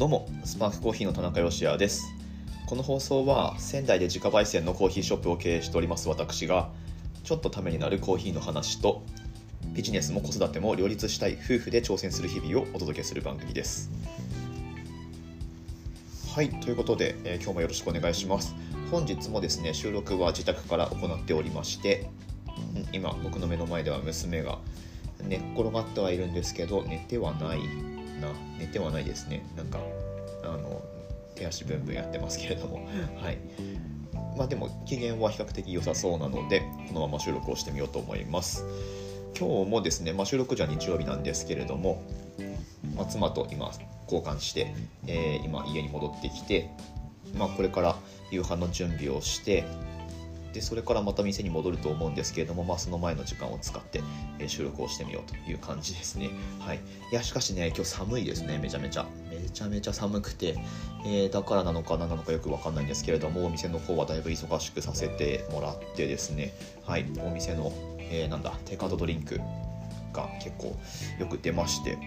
どうもスパークコーヒーの田中芳也です。この放送は仙台で自家焙煎のコーヒーショップを経営しております私がちょっとためになるコーヒーの話とビジネスも子育ても両立したい夫婦で挑戦する日々をお届けする番組です。はいということで、えー、今日もよろしくお願いします。本日もですね収録は自宅から行っておりまして今僕の目の前では娘が寝っ転がってはいるんですけど寝てはない。な寝てはないですね。なんかあの手足ブンブンやってますけれども。はい。まあでも機嫌は比較的良さそうなのでこのまま収録をしてみようと思います。今日もですね、まあ、収録じゃ日曜日なんですけれども、まあ、妻と今交換して、えー、今家に戻ってきて、まあ、これから夕飯の準備をしてでそれからまた店に戻ると思うんですけれども、まあ、その前の時間を使って、え、収録をしてみようという感じですね。はい、いやしかしね今日寒いですねめちゃめちゃ。めちゃめちゃ寒くて、えー、だからなのか何なのかよく分かんないんですけれどもお店の方はだいぶ忙しくさせてもらってですね。はい。お店の、えー、なんだテイクアウトドリンクが結構よく出まして。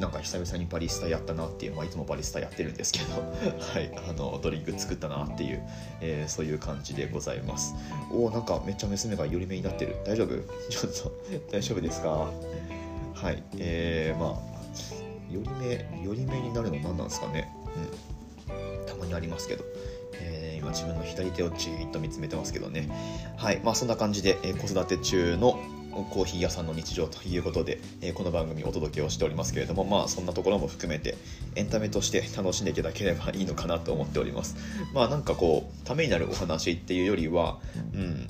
なんか久々にバリスタやったなっていう、まあ、いつもバリスタやってるんですけど、はい、あのドリンク作ったなっていう、えー、そういう感じでございます。おおなんかめっちゃ娘が寄り目になってる。大丈夫？ちょっと大丈夫ですか？はいえー、まあ寄り目寄り目になるの何なんですかね？うん。たまにありますけど。え、今自分の左手をじーっと見つめてますけどね。はいまあそんな感じで、え、子育て中のコーヒー屋さんの日常ということで、えー、この番組お届けをしておりますけれどもまあそんなところも含めてエンタメとして楽しんでいただければいいのかなと思っております。まあなんかこうためになるお話っていうよりはうん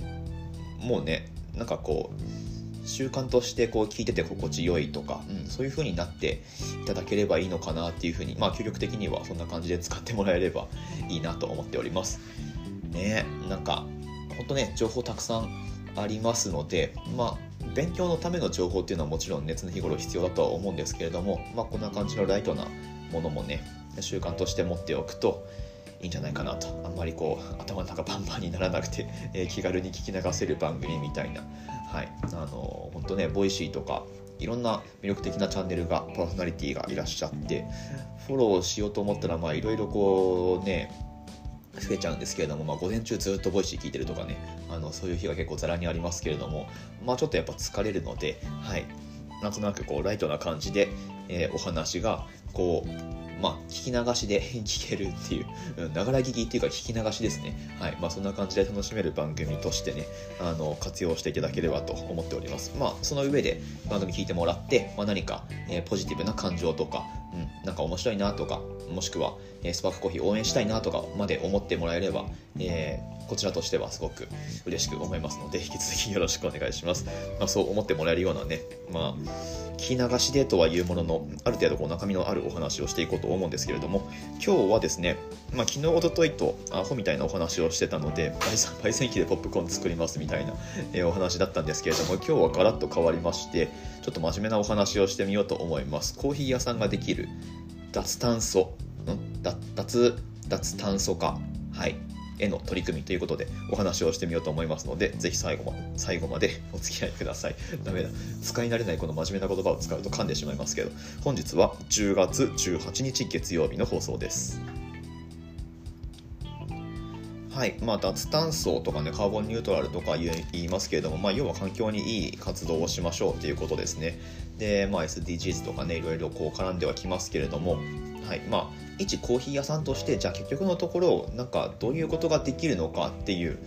もうねなんかこう習慣としてこう聞いてて心地よいとか、うん、そういう風になっていただければいいのかなっていう風にまあ究極的にはそんな感じで使ってもらえればいいなと思っております。ねなんかほんとね情報たくさんありますのでまあ勉強のための情報っていうのはもちろん熱の日頃必要だとは思うんですけれども、まあ、こんな感じのライトなものもね習慣として持っておくといいんじゃないかなと。あんまりこう頭の中パンパンにならなくて、えー、気軽に聞き流せる番組みたいな。はい。あの本当ね Voicy とかいろんな魅力的なチャンネルがパーソナリティがいらっしゃってフォローしようと思ったらまあいろいろこうね増えちゃうんですけれども、まあ、午前中ずっと Voicy 聞いてるとかねあのそういう日が結構ざらにありますけれども、まあ、ちょっとやっぱ疲れるので、はい、なんとなくこうライトな感じで、えー、お話がこうまあ、聞き流しで聞けるっていう、ながら聞きっていうか聞き流しですね。はい。まあ、そんな感じで楽しめる番組としてね、あの、活用していただければと思っております。まあ、その上で番組聞いてもらって、まあ、何か、えー、ポジティブな感情とか、うん、なんか面白いなとか、もしくは、えー、スパークコーヒー応援したいなとかまで思ってもらえれば、えー、こちらとしてはすごく嬉しく思いますので、引き続きよろしくお願いします。まあ、そう思ってもらえるようなね、まあ、聞き流しでとはいうものの、ある程度こう中身のあるお話をしていこうと思うんですけれども、今日はですね、まあ、昨日、おとといとアホみたいなお話をしてたので、焙煎機でポップコーン作りますみたいな、えー、お話だったんですけれども、今日はガラッと変わりまして、ちょっと真面目なお話をしてみようと思います。コーヒー屋さんができる脱炭素、ん？脱脱炭素化、はい、への取り組みということでお話をしてみようと思いますので、ぜひ最後まで最後まで お付き合いください。ダメだ。使い慣れないこの真面目な言葉を使うと噛んでしまいますけど、本日は10月18日月曜日の放送です。はいまあ、脱炭素とかねカーボンニュートラルとか言いますけれども、まあ、要は環境にいい活動をしましょうということですねで、まあ、SDGs とかねいろいろこう絡んではきますけれども、はいまあ、一コーヒー屋さんとしてじゃあ結局のところなんかどういうことができるのかっていう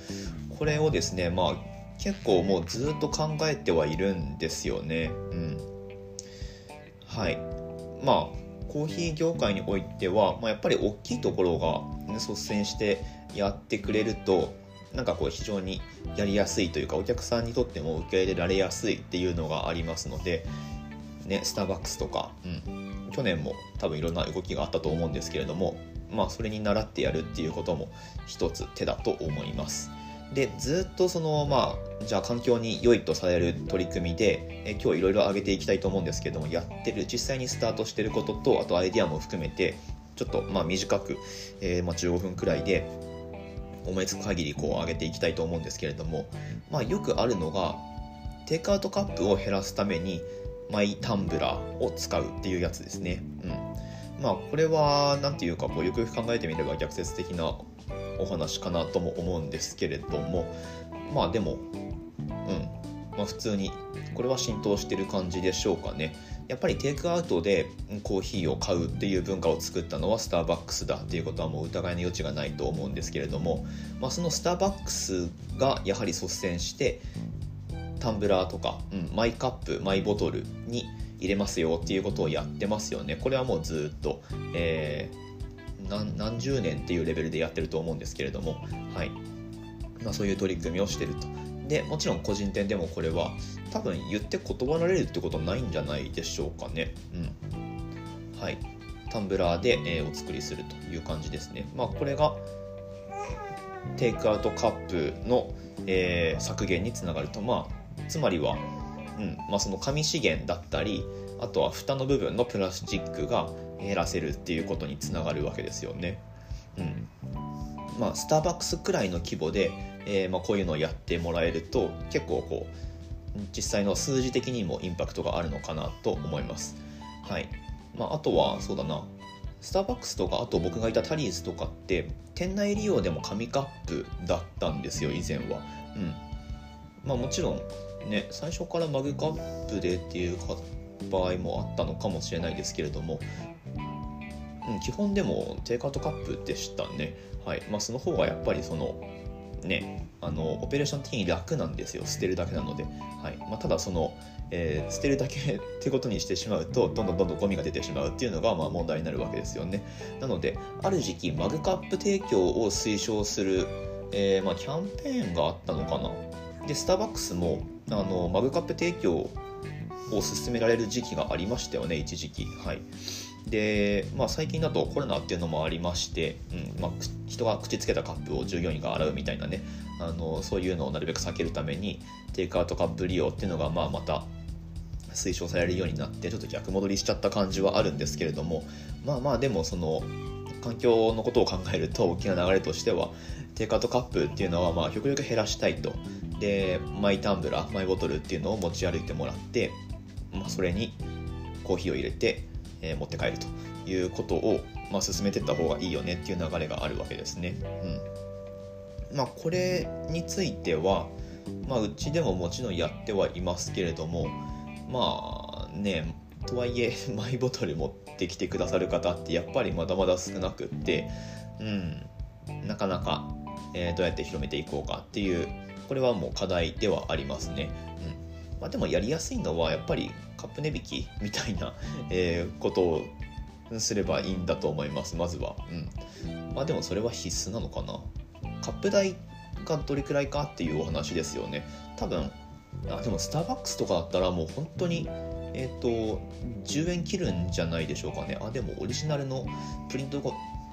これをですねまあ結構もうずっと考えてはいるんですよね。うん、はいまあコーヒー業界においては、まあ、やっぱり大きいところが、ね、率先してやってくれるとなんかこう非常にやりやすいというかお客さんにとっても受け入れられやすいっていうのがありますので、ね、スターバックスとか、うん、去年も多分いろんな動きがあったと思うんですけれどもまあそれに倣ってやるっていうことも一つ手だと思います。でずっとそのまあじゃあ環境に良いとされる取り組みでえ今日いろいろ挙げていきたいと思うんですけれどもやってる実際にスタートしてることとあとアイディアも含めてちょっとまあ短く、えー、まあ15分くらいで思いつく限りこう上げていきたいと思うんですけれども、まあ、よくあるのがテイクアウトカップを減らすためにマイタンブラーを使うっていうやつですね。うん。まあこれは何て言うかこうよくよく考えてみれば逆説的なお話かなとも思うんですけれども。まあでもうん。まあ普通にこれは浸透してる感じでしょうかね。やっぱりテイクアウトでコーヒーを買うっていう文化を作ったのはスターバックスだっていうことはもう疑いの余地がないと思うんですけれども、まあ、そのスターバックスがやはり率先してタンブラーとか、うん、マイカップマイボトルに入れますよっていうことをやってますよね。これはもうずっと、えー、何十年っていうレベルでやってると思うんですけれども、はい。まあ、そういう取り組みをしてると。でもちろん個人店でもこれは多分言って断られるってことないんじゃないでしょうかね。うん。はい。タンブラーで、えー、お作りするという感じですね。まあこれがテイクアウトカップの、えー、削減につながると。まあつまりは、うんまあ、その紙資源だったりあとは蓋の部分のプラスチックが減らせるっていうことにつながるわけですよね。うんまあ、スターバックスくらいの規模で、えー、まあ、こういうのをやってもらえると結構こう実際の数字的にもインパクトがあるのかなと思います。はいまあ、あとはそうだなスターバックスとかあと僕がいたタリーズとかって店内利用でも紙カップだったんですよ以前は。うんまあ、もちろんね最初からマグカップでっていう場合もあったのかもしれないですけれども、うん、基本でもテイクアウトカップでしたね。はい。まあ、その方がやっぱりそのねあのオペレーション的に楽なんですよ。捨てるだけなので、はい。まあ、ただその、えー、捨てるだけってことにしてしまうとどんどんどんどんゴミが出てしまうっていうのがまあ問題になるわけですよね。なのである時期マグカップ提供を推奨する、えー、まあ、キャンペーンがあったのかな。でスターバックスもあのマグカップ提供を進められる時期がありましたよね一時期。はい。で、まあ、最近だとコロナっていうのもありまして、うんまあ、人が口つけたカップを従業員が洗うみたいなねあのそういうのをなるべく避けるためにテイクアウトカップ利用っていうのが、まあ、また推奨されるようになってちょっと逆戻りしちゃった感じはあるんですけれどもまあまあでもその環境のことを考えると大きな流れとしてはテイクアウトカップっていうのはまあ極力減らしたいとでマイタンブラーマイボトルっていうのを持ち歩いてもらって、まあ、それにコーヒーを入れてえー、持って帰るということを、まあ、進めていった方がいいよねっていう流れがあるわけですね。うんまあ、これについては、まあ、うちでももちろんやってはいますけれどもまあねとはいえ マイボトル持ってきてくださる方ってやっぱりまだまだ少なくって、うん、なかなか、えー、どうやって広めていこうかっていうこれはもう課題ではありますね。うん。まあ、でもやりやすいのはやっぱりカップ値引きみたいな、えー、ことをすればいいんだと思いますまずは。うん。まあでもそれは必須なのかな。カップ代がどれくらいかっていうお話ですよね。多分あでもスターバックスとかだったらもう本当にえっ、ー、と10円切るんじゃないでしょうかね。あでもオリジナルのプリント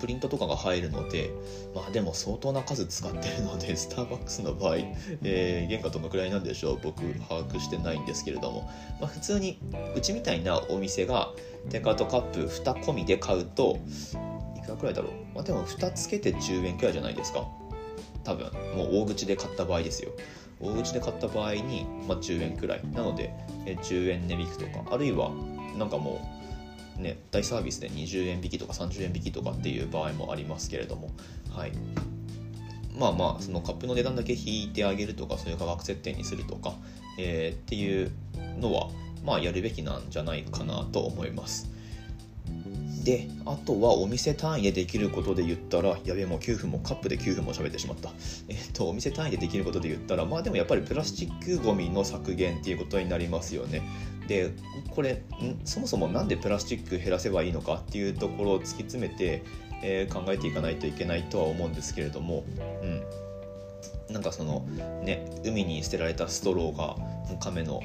プリントとかが入るのでまあでも相当な数使ってるので スターバックスの場合、えー、原価どのくらいなんでしょう？僕把握してないんですけれども、まあ、普通にうちみたいなお店がテイクアウトカップ2込みで買うといくらくらいだろう、まあ、でも2つけて10円くらいじゃないですか。多分もう大口で買った場合ですよ。大口で買った場合に、まあ、10円くらい。なので10円値引きとか。あるいはなんかもうね、大サービスで20円引きとか30円引きとかっていう場合もありますけれども、はい、まあまあそのカップの値段だけ引いてあげるとかそういう価格設定にするとか、えー、っていうのはまあやるべきなんじゃないかなと思います。であとはお店単位でできることで言ったらやべえもう9分もカップで9分も喋ってしまった。えっとお店単位でできることで言ったらまあでもやっぱりプラスチックごみの削減っていうことになりますよね。でこれそもそも何でプラスチック減らせばいいのかっていうところを突き詰めて、えー、考えていかないといけないとは思うんですけれども、うん、なんかそのね海に捨てられたストローが亀の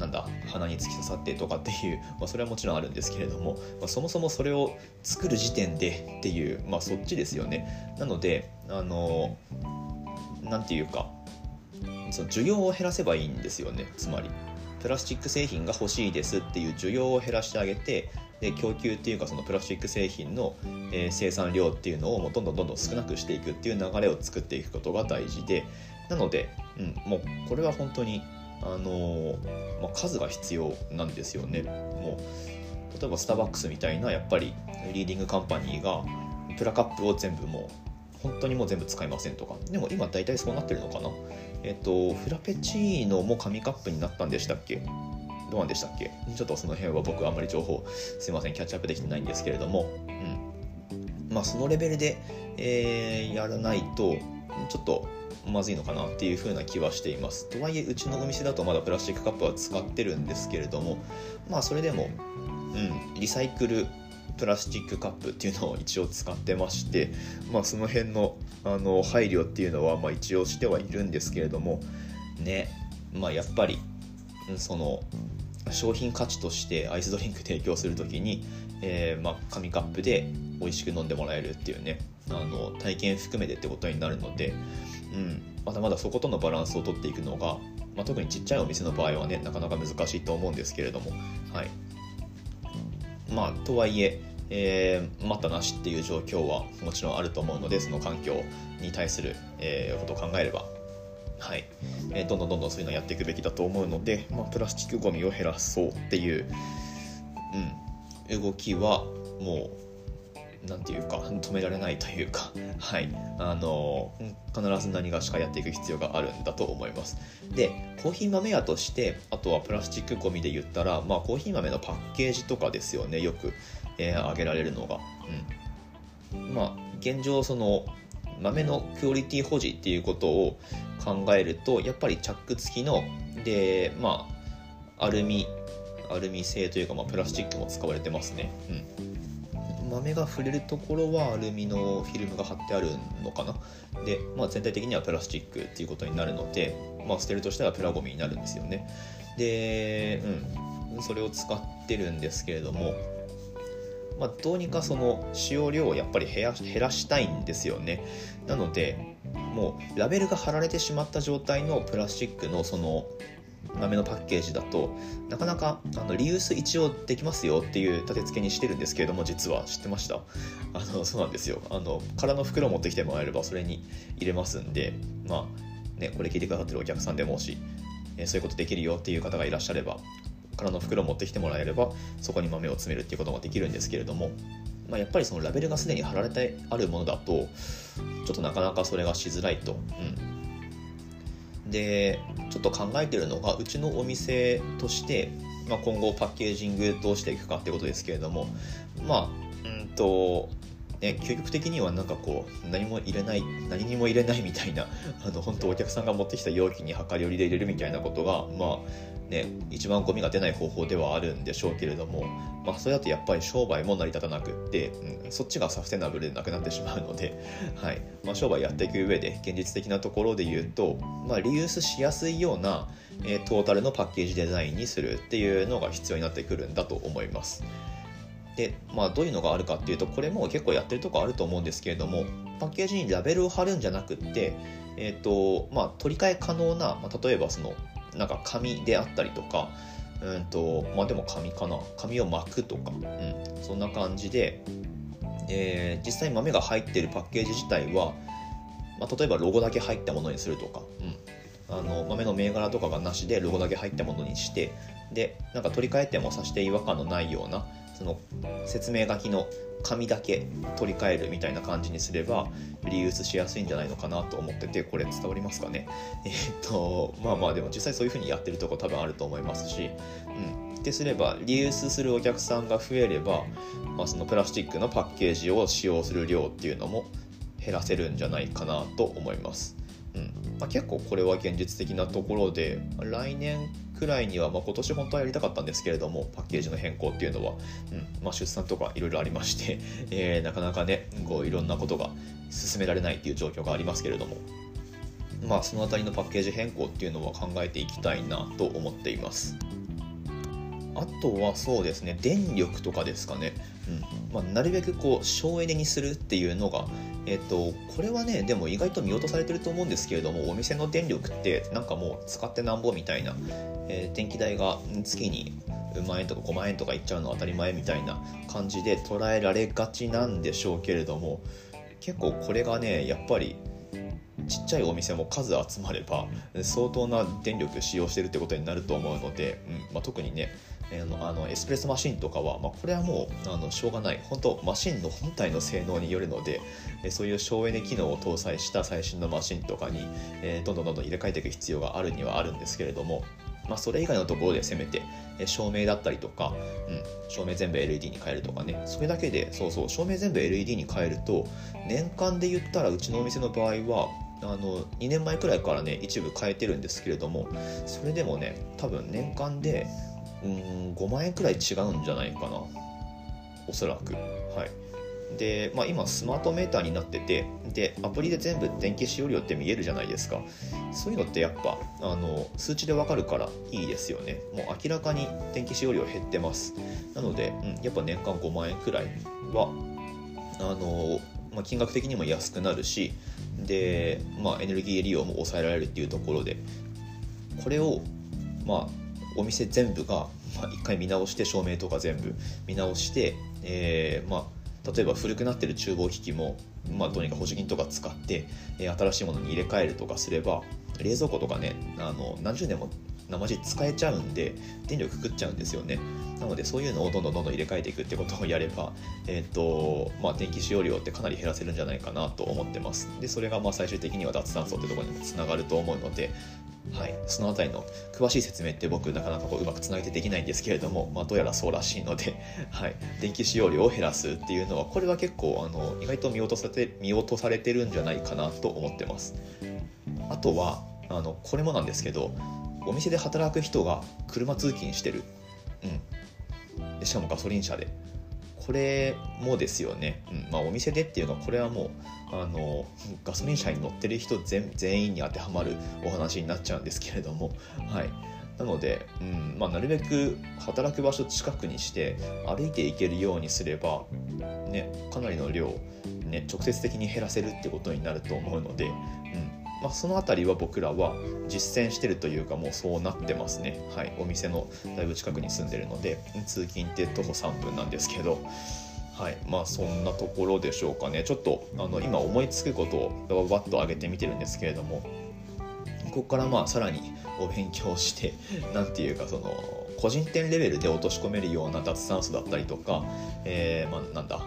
なんだ鼻に突き刺さってとかっていう、まあ、それはもちろんあるんですけれども、まあ、そもそもそれを作る時点でっていう、まあ、そっちですよね。なのであの何て言うかその需要を減らせばいいんですよね。つまりプラスチック製品が欲しいですっていう需要を減らしてあげてで供給っていうかそのプラスチック製品の、え、生産量っていうのをもうどんどんどんどん少なくしていくっていう流れを作っていくことが大事でなので、うん、もうこれは本当にあのまあ、数が必要なんですよね。もう例えばスターバックスみたいなやっぱりリーディングカンパニーがプラカップを全部もう本当にもう全部使いませんとかでも今大体そうなってるのかなえっとフラペチーノも紙カップになったんでしたっけ？どうなんでしたっけ？ちょっとその辺は僕あんまり情報すいません。キャッチアップできてないんですけれども、うん、まあそのレベルで、えー、やらないとちょっとまずいのかなっていう風な気はしています。とはいえうちのお店だとまだプラスチックカップは使ってるんですけれども。まあそれでも、うん、リサイクルプラスチックカップっていうのを一応使ってまして、まあ、その辺のあの配慮っていうのはまあ一応してはいるんですけれどもねまあやっぱりその商品価値としてアイスドリンク提供する時に、えー、まあ、紙カップで美味しく飲んでもらえるっていうねあの体験含めてってことになるので、うん、まだまだそことのバランスをとっていくのが、まあ、特にちっちゃいお店の場合はねなかなか難しいと思うんですけれどもはい。まあとはいええー、待ったなしっていう状況はもちろんあると思うのでその環境に対する、えー、ことを考えれば。はい、えー、どんどんどんどんそういうのをやっていくべきだと思うので、まあ、プラスチックごみを減らそうっていう、うん、動きはもう何て言うか止められないというか、はい、あの必ず何がしかやっていく必要があるんだと思います。でコーヒー豆屋としてあとはプラスチックごみで言ったら、まあ、コーヒー豆のパッケージとかですよねよく、えー、挙げられるのが、うん、まあ現状その豆のクオリティ保持っていうことを考えるとやっぱりチャック付きのでまあアルミアルミ製というか、まあ、プラスチックも使われてますね、うん。豆が触れるところはアルミのフィルムが貼ってあるのかな？で、まあ、全体的にはプラスチックっていうことになるので、まあ、捨てるとしてはプラゴミになるんですよね。で、うん、それを使ってるんですけれどもまあ、どうにかその使用量をやっぱり減らしたいんですよね。なのでもうラベルが貼られてしまった状態のプラスチックのその豆のパッケージだとなかなかあのリユース一応できますよっていう立て付けにしてるんですけれども実は知ってました。あのそうなんですよ。あの空の袋を持ってきてもらえればそれに入れますんでまあねこれ聞いてくださってるお客さんでもし、えそういうことできるよっていう方がいらっしゃれば空の袋を持ってきてもらえればそこに豆を詰めるっていうことができるんですけれどもまあ、やっぱりそのラベルがすでに貼られてあるものだとちょっとなかなかそれがしづらいと、うん、でちょっと考えてるのがうちのお店として、まあ、今後パッケージングどうしていくかってことですけれどもまあうんとね、究極的にはなんかこう何も入れない何にも入れないみたいなあの本当お客さんが持ってきた容器に量り売りで入れるみたいなことがまあね、一番ゴミが出ない方法ではあるんでしょうけれども、まあ、それだとやっぱり商売も成り立たなくって、うん、そっちがサステナブルでなくなってしまうので、はいまあ、商売やっていく上で現実的なところで言うと、まあ、リユースしやすいような、えー、トータルのパッケージデザインにするっていうのが必要になってくるんだと思います。で、まあ、どういうのがあるかっていうとこれも結構やってるとこあると思うんですけれどもパッケージにラベルを貼るんじゃなくって、えーとまあ、取り替え可能な、まあ、例えばそのなんか紙であったりとかうんとまあでも紙かな。紙を巻くとか、うん、そんな感じで、えー、実際豆が入ってるパッケージ自体は、まあ、例えばロゴだけ入ったものにするとか、うん、あの豆の銘柄とかがなしでロゴだけ入ったものにしてでなんか取り替えてもさして違和感のないようなその説明書きの紙だけ取り替えるみたいな感じにすればリユースしやすいんじゃないのかなと思っててこれ伝わりますかね？えー、っとまあまあでも実際そういう風にやってるとこ多分あると思いますし。うん。ってすればリユースするお客さんが増えれば、まあ、そのプラスチックのパッケージを使用する量っていうのも減らせるんじゃないかなと思います。うん。まあ、結構これは現実的なところで来年くらいには、まあ、今年本当はやりたかったんですけれどもパッケージの変更っていうのは、うんまあ、出産とかいろいろありまして、えー、なかなかねこういろんなことが進められないっていう状況がありますけれどもまあその辺りのパッケージ変更っていうのは考えていきたいなと思っています。あとはそうですね電力とかですかね、うんまあ、なるべくこう省エネにするっていうのがえっと、これはねでも意外と見落とされてると思うんですけれどもお店の電力ってなんかもう使ってなんぼみたいな、えー、電気代が月に万円とか5万円とかいっちゃうの当たり前みたいな感じで捉えられがちなんでしょうけれども結構これがねやっぱりちっちゃいお店も数集まれば相当な電力使用してるってことになると思うので、うん。まあ、特にねえー、あのエスプレッソマシンとかは、まあ、これはもうあのしょうがない。本当マシンの本体の性能によるので、えー、そういう省エネ機能を搭載した最新のマシンとかに、えー、どんどんどんどん入れ替えていく必要があるにはあるんですけれども、まあ、それ以外のところでせめてえ照明だったりとか、うん、照明全部 LED に変えるとかね。それだけでそうそう照明全部 LED に変えると年間で言ったらうちのお店の場合はあの2年前くらいからね一部変えてるんですけれどもそれでもね多分年間でうん5万円くらい違うんじゃないかな。おそらく。はい。で、まあ、今スマートメーターになっててでアプリで全部電気使用量って見えるじゃないですか。そういうのってやっぱあの数値でわかるからいいですよね。もう明らかに電気使用量減ってます。なので、うん、やっぱ年間5万円くらいはあの、まあ、金額的にも安くなるしで、まあ、エネルギー利用も抑えられるっていうところでこれをまあお店全部が、まあ、1回見直して照明とか全部見直して、えー、まあ例えば古くなってる厨房機器も、まあ、どうにか補助金とか使って、えー、新しいものに入れ替えるとかすれば冷蔵庫とかねあの何十年も生地使えちゃうんで電力食っちゃうんですよね。なのでそういうのをどんどんどんどん入れ替えていくってことをやれば、えーとまあ、電気使用量ってかなり減らせるんじゃないかなと思ってます。でそれがまあ最終的には脱炭素ってとこにもつながると思うのではい、その辺りの詳しい説明って僕なかなかこううまくつなげてできないんですけれども、まあ、どうやらそうらしいので、はい、電気使用量を減らすっていうのはこれは結構あの意外と見落とされて見落とされてるんじゃないかなと思ってます。あとはあのこれもなんですけどお店で働く人が車通勤してる、うん、しかもガソリン車で。これもですよね、うん。まあ、お店でっていうのはこれはもうあのガソリン車に乗ってる人全全員に当てはまるお話になっちゃうんですけれども、はい、なので、うん。まあ、なるべく働く場所近くにして歩いていけるようにすれば、ね、かなりの量、ね、直接的に減らせるってことになると思うので、うん。まあ、その辺りは僕らは実践してるというかもうそうなってますね、はい、お店のだいぶ近くに住んでるので通勤って徒歩3分なんですけどはい。まあそんなところでしょうかね。ちょっとあの今思いつくことをババッと上げてみてるんですけれどもここからまあさらにお勉強して 何て言うかその個人店レベルで落とし込めるような脱炭素だったりとか、えー、まあ、なんだ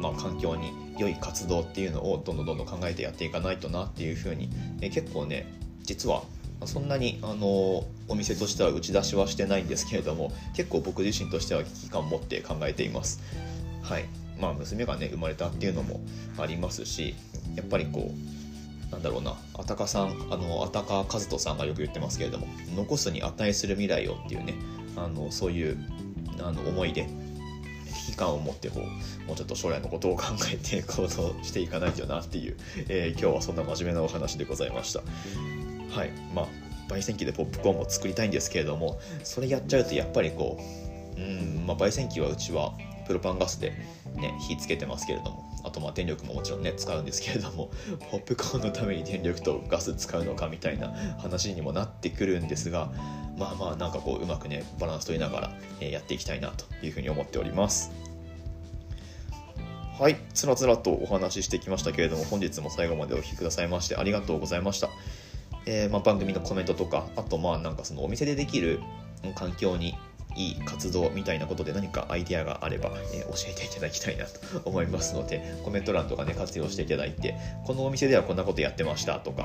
まあ、環境に良い活動っていうのをどんどんどんどん考えてやっていかないとなっていうふうに、え、結構ね実はそんなにあのお店としては打ち出しはしてないんですけれども結構僕自身としては危機感を持って考えています。はいまあ、娘がね生まれたっていうのもありますしやっぱりこうなんだろうなあたかさんあのあたか和人さんがよく言ってますけれども残すに値する未来をっていうねあのそういうあの思いで危機感を持ってこうもうちょっと将来のことを考えて行動していかないとなっていう、えー、今日はそんな真面目なお話でございました。はい。まあ焙煎機でポップコーンを作りたいんですけれどもそれやっちゃうとやっぱりこううんまあ焙煎機はうちはプロパンガスで、ね、火つけてますけれどもあとまあ電力ももちろんね使うんですけれども ポップコーンのために電力とガス使うのかみたいな話にもなってくるんですがまあまあなんかこううまくねバランス取りながら、えやっていきたいなというふうに思っております。はい。つらつらとお話ししてきましたけれども本日も最後までお聴きくださいましてありがとうございました。えー、ま、番組のコメントとかあとまあなんかそのお店でできる環境にいい活動みたいなことで何かアイデアがあれば、え教えていただきたいなと 思いますのでコメント欄とかね活用していただいてこのお店ではこんなことやってましたとか、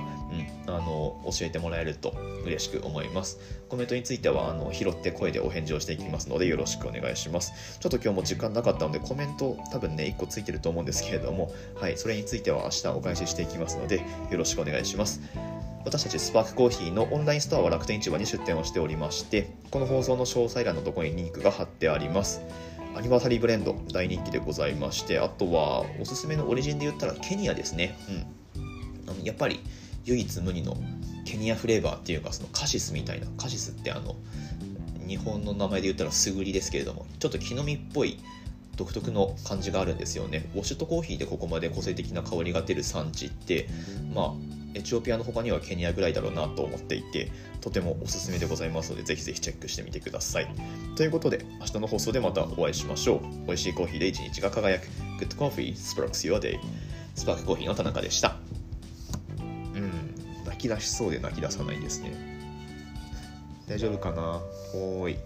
うん、あの教えてもらえると嬉しく思います。コメントについてはあの拾って声でお返事をしていきますのでよろしくお願いします。ちょっと今日も時間なかったのでコメント多分ね1個ついてると思うんですけれどもはいそれについては明日お返ししていきますのでよろしくお願いします。私たちスパークコーヒーのオンラインストアは楽天市場に出店をしておりましてこの放送の詳細欄のところにリンクが貼ってあります。アニバーサリーブレンド大人気でございましてあとはおすすめのオリジンで言ったらケニアですね。うん。あのやっぱり唯一無二のケニアフレーバーっていうかそのカシスみたいなカシスってあの日本の名前で言ったらすぐりですけれどもちょっと木の実っぽい独特の感じがあるんですよね。ウォシュットコーヒーでここまで個性的な香りが出る産地ってまあエチオピアの他にはケニアぐらいだろうなと思っていてとてもおすすめでございますのでぜひぜひチェックしてみてください。ということで明日の放送でまたお会いしましょう。美味しいコーヒーで一日が輝く。Good Coffee Sparks Your Day スパークコーヒーの田中でした。うん。泣き出しそうで泣き出さないですね。大丈夫かな？おーい。